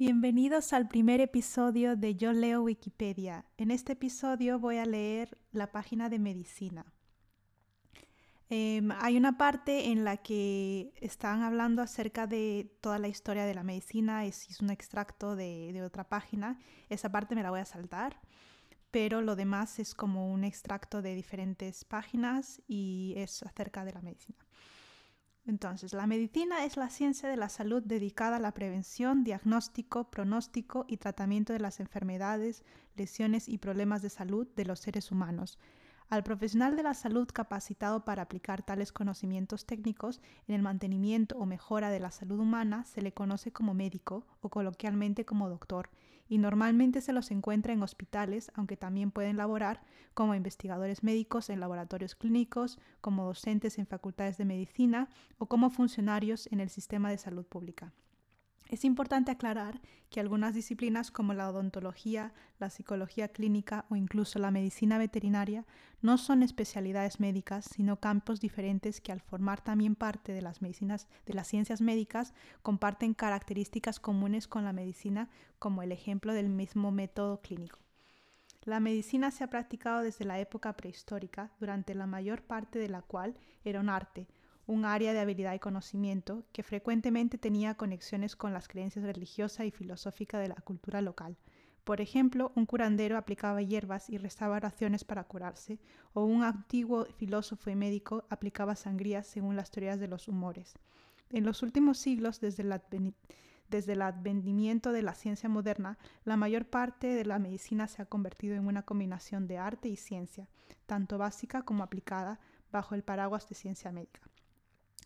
Bienvenidos al primer episodio de Yo leo Wikipedia. En este episodio voy a leer la página de medicina. Em, hay una parte en la que están hablando acerca de toda la historia de la medicina, es, un extracto de otra página. Esa parte me la voy a saltar, pero lo demás es como un extracto de diferentes páginas y es acerca de la medicina. Entonces, la medicina es la ciencia de la salud dedicada a la prevención, diagnóstico, pronóstico y tratamiento de las enfermedades, lesiones y problemas de salud de los seres humanos. Al profesional de la salud capacitado para aplicar tales conocimientos técnicos en el mantenimiento o mejora de la salud humana se le conoce como médico o coloquialmente como doctor y normalmente se los encuentra en hospitales, aunque también pueden laborar como investigadores médicos en laboratorios clínicos, como docentes en facultades de medicina o como funcionarios en el sistema de salud pública. Es importante aclarar que algunas disciplinas como la odontología, la psicología clínica o incluso la medicina veterinaria no son especialidades médicas, sino campos diferentes que al formar también parte de las medicinas de las ciencias médicas comparten características comunes con la medicina, como el ejemplo del mismo método clínico. La medicina se ha practicado desde la época prehistórica, durante la mayor parte de la cual era un arte, un área de habilidad y conocimiento que frecuentemente tenía conexiones con las creencias religiosas y filosóficas de la cultura local. Por ejemplo, un curandero aplicaba hierbas y rezaba oraciones para curarse, o un antiguo filósofo y médico aplicaba sangrías según las teorías de los humores. En los últimos siglos, desde el, desde el advenimiento de la ciencia moderna, la mayor parte de la medicina se ha convertido en una combinación de arte y ciencia, tanto básica como aplicada, bajo el paraguas de ciencia médica.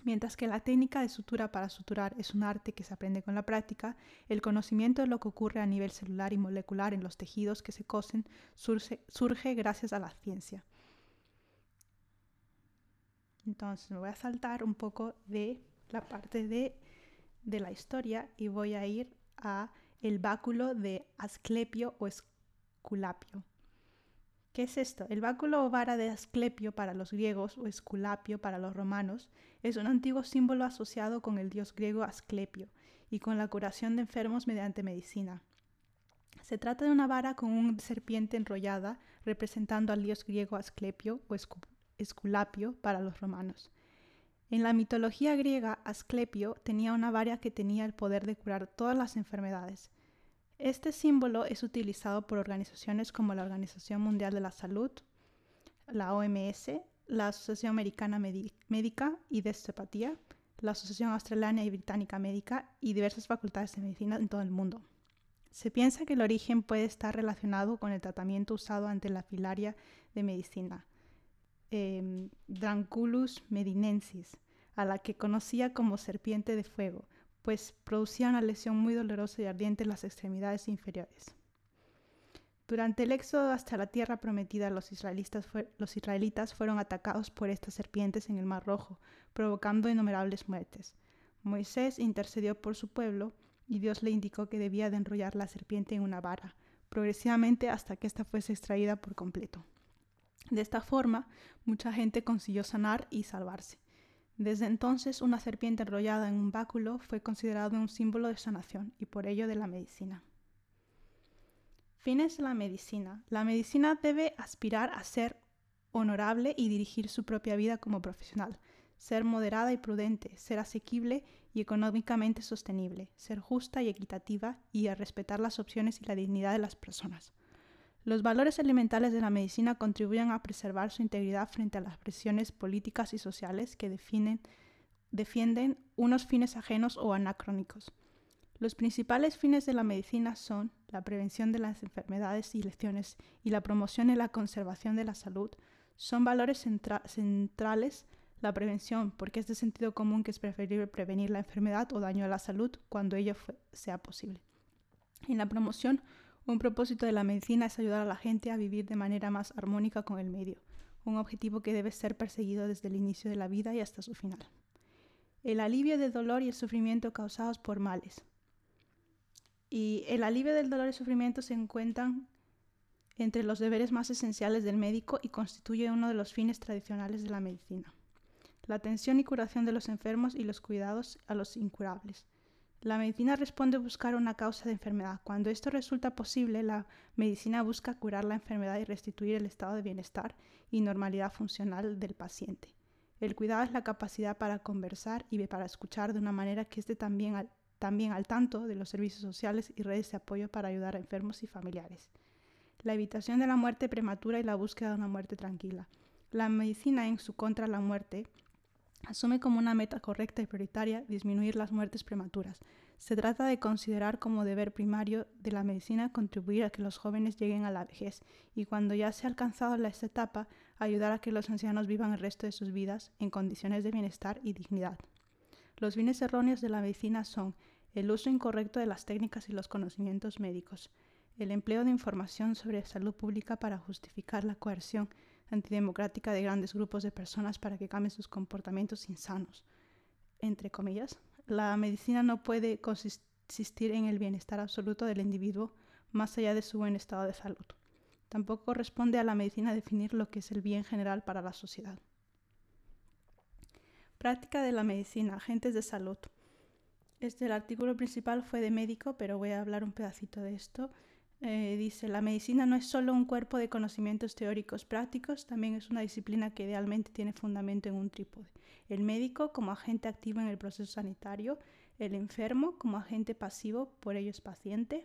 Mientras que la técnica de sutura para suturar es un arte que se aprende con la práctica, el conocimiento de lo que ocurre a nivel celular y molecular en los tejidos que se cosen surge, gracias a la ciencia. Entonces me voy a saltar un poco de la parte de, de la historia y voy a ir a el báculo de Asclepio o Esculapio. ¿Qué es esto? El báculo o vara de Asclepio para los griegos o Esculapio para los romanos es un antiguo símbolo asociado con el dios griego Asclepio y con la curación de enfermos mediante medicina. Se trata de una vara con una serpiente enrollada representando al dios griego Asclepio o Esculapio para los romanos. En la mitología griega, Asclepio tenía una vara que tenía el poder de curar todas las enfermedades, este símbolo es utilizado por organizaciones como la Organización Mundial de la Salud, la OMS, la Asociación Americana Médica y de Osteopatía, la Asociación Australiana y Británica Médica y diversas facultades de medicina en todo el mundo. Se piensa que el origen puede estar relacionado con el tratamiento usado ante la filaria de medicina, eh, Dranculus medinensis, a la que conocía como serpiente de fuego, pues producía una lesión muy dolorosa y ardiente en las extremidades inferiores. Durante el éxodo hasta la tierra prometida, los los israelitas, fueron atacados por estas serpientes en el Mar Rojo, provocando innumerables muertes. Moisés intercedió por su pueblo y Dios le indicó que debía de enrollar la serpiente en una vara, progresivamente hasta que ésta fuese extraída por completo. De esta forma, mucha gente consiguió sanar y salvarse. Desde entonces, una serpiente enrollada en un báculo fue considerado un símbolo de sanación y por ello de la medicina. Fines de la medicina. La medicina debe aspirar a ser honorable y dirigir su propia vida como profesional, ser moderada y prudente, ser asequible y económicamente sostenible, ser justa y equitativa y a respetar las opciones y la dignidad de las personas. Los valores elementales de la medicina contribuyen a preservar su integridad frente a las presiones políticas y sociales que defienden unos fines ajenos o anacrónicos. Los principales fines de la medicina son la prevención de las enfermedades y lesiones y la promoción y la conservación de la salud. Son valores centrales la prevención, porque es de sentido común que es preferible prevenir la enfermedad o daño a la salud cuando ello sea posible. En la promoción, un propósito de la medicina es ayudar a la gente a vivir de manera más armónica con el medio, un objetivo que debe ser perseguido desde el inicio de la vida y hasta su final. El alivio del dolor y el sufrimiento causados por males. Y el alivio del dolor y sufrimiento se encuentran entre los deberes más esenciales del médico y constituye uno de los fines tradicionales de la medicina. La atención y curación de los enfermos y los cuidados a los incurables La medicina responde a buscar una causa de enfermedad. Cuando esto resulta posible, la medicina busca curar la enfermedad y restituir el estado de bienestar y normalidad funcional del paciente. El cuidado es la capacidad para conversar y para escuchar de una manera que esté también al, también al tanto de los servicios sociales y redes de apoyo para ayudar a enfermos y familiares. La evitación de la muerte prematura y la búsqueda de una muerte tranquila. La medicina en su contra la muerte asume como una meta correcta y prioritaria disminuir las muertes prematuras. Se trata de considerar como deber primario de la medicina contribuir a que los jóvenes lleguen a la vejez y cuando ya se ha alcanzado esta etapa, ayudar a que los ancianos vivan el resto de sus vidas en condiciones de bienestar y dignidad. Los fines erróneos de la medicina son el uso incorrecto de las técnicas y los conocimientos médicos, el empleo de información sobre salud pública para justificar la coerción, antidemocrática de grandes grupos de personas para que cambien sus comportamientos insanos. Entre comillas, la medicina no puede consistir en el bienestar absoluto del individuo más allá de su buen estado de salud. Tampoco corresponde a la medicina definir lo que es el bien general para la sociedad. Práctica de la medicina, agentes de salud. Este el artículo principal fue de médico, pero voy a hablar un pedacito de esto. Eh, dice, la medicina no es solo un cuerpo de conocimientos teóricos prácticos, también es una disciplina que idealmente tiene fundamento en un trípode. El médico como agente activo en el proceso sanitario, el enfermo como agente pasivo, por ello es paciente,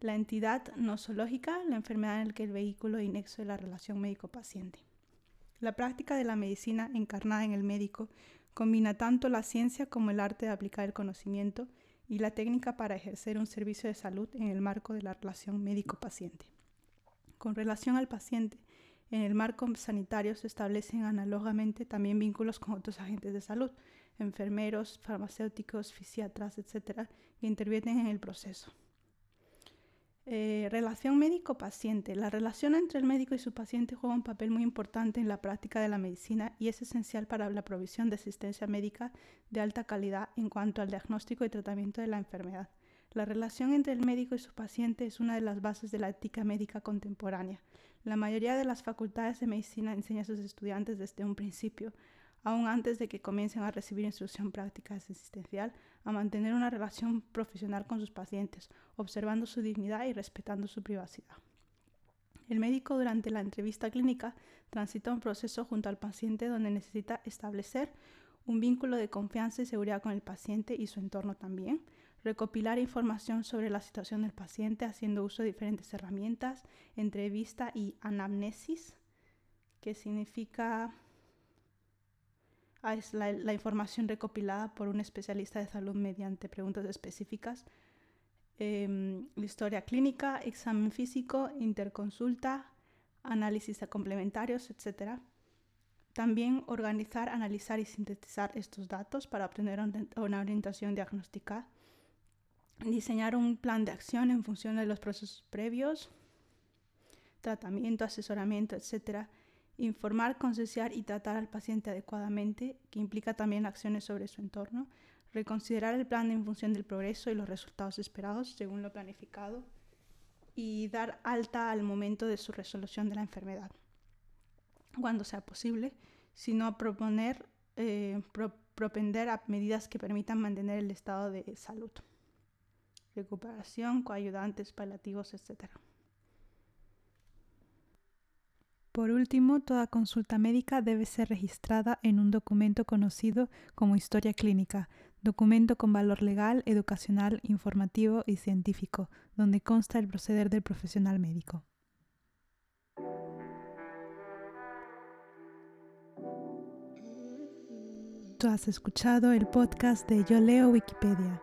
la entidad nosológica, la enfermedad en la que el vehículo inexo de la relación médico-paciente. La práctica de la medicina encarnada en el médico combina tanto la ciencia como el arte de aplicar el conocimiento y la técnica para ejercer un servicio de salud en el marco de la relación médico-paciente. Con relación al paciente, en el marco sanitario se establecen análogamente también vínculos con otros agentes de salud, enfermeros, farmacéuticos, fisiatras, etc., que intervienen en el proceso. Eh, relación médico-paciente. La relación entre el médico y su paciente juega un papel muy importante en la práctica de la medicina y es esencial para la provisión de asistencia médica de alta calidad en cuanto al diagnóstico y tratamiento de la enfermedad. La relación entre el médico y su paciente es una de las bases de la ética médica contemporánea. La mayoría de las facultades de medicina enseña a sus estudiantes desde un principio aún antes de que comiencen a recibir instrucción práctica asistencial, a mantener una relación profesional con sus pacientes, observando su dignidad y respetando su privacidad. El médico durante la entrevista clínica transita un proceso junto al paciente donde necesita establecer un vínculo de confianza y seguridad con el paciente y su entorno también, recopilar información sobre la situación del paciente haciendo uso de diferentes herramientas, entrevista y anamnesis, que significa es la, información recopilada por un especialista de salud mediante preguntas específicas. Em, historia clínica, examen físico, interconsulta, análisis complementarios, etc. También organizar, analizar y sintetizar estos datos para obtener una orientación diagnóstica. Diseñar un plan de acción en función de los procesos previos, tratamiento, asesoramiento, etc informar, concienciar y tratar al paciente adecuadamente, que implica también acciones sobre su entorno, reconsiderar el plan en función del progreso y los resultados esperados según lo planificado y dar alta al momento de su resolución de la enfermedad, cuando sea posible, sino proponer, eh, propender a medidas que permitan mantener el estado de salud, recuperación, coayudantes, paliativos, etc. Por último, toda consulta médica debe ser registrada en un documento conocido como historia clínica, documento con valor legal, educacional, informativo y científico, donde consta el proceder del profesional médico. Tú has escuchado el podcast de Yo Leo Wikipedia.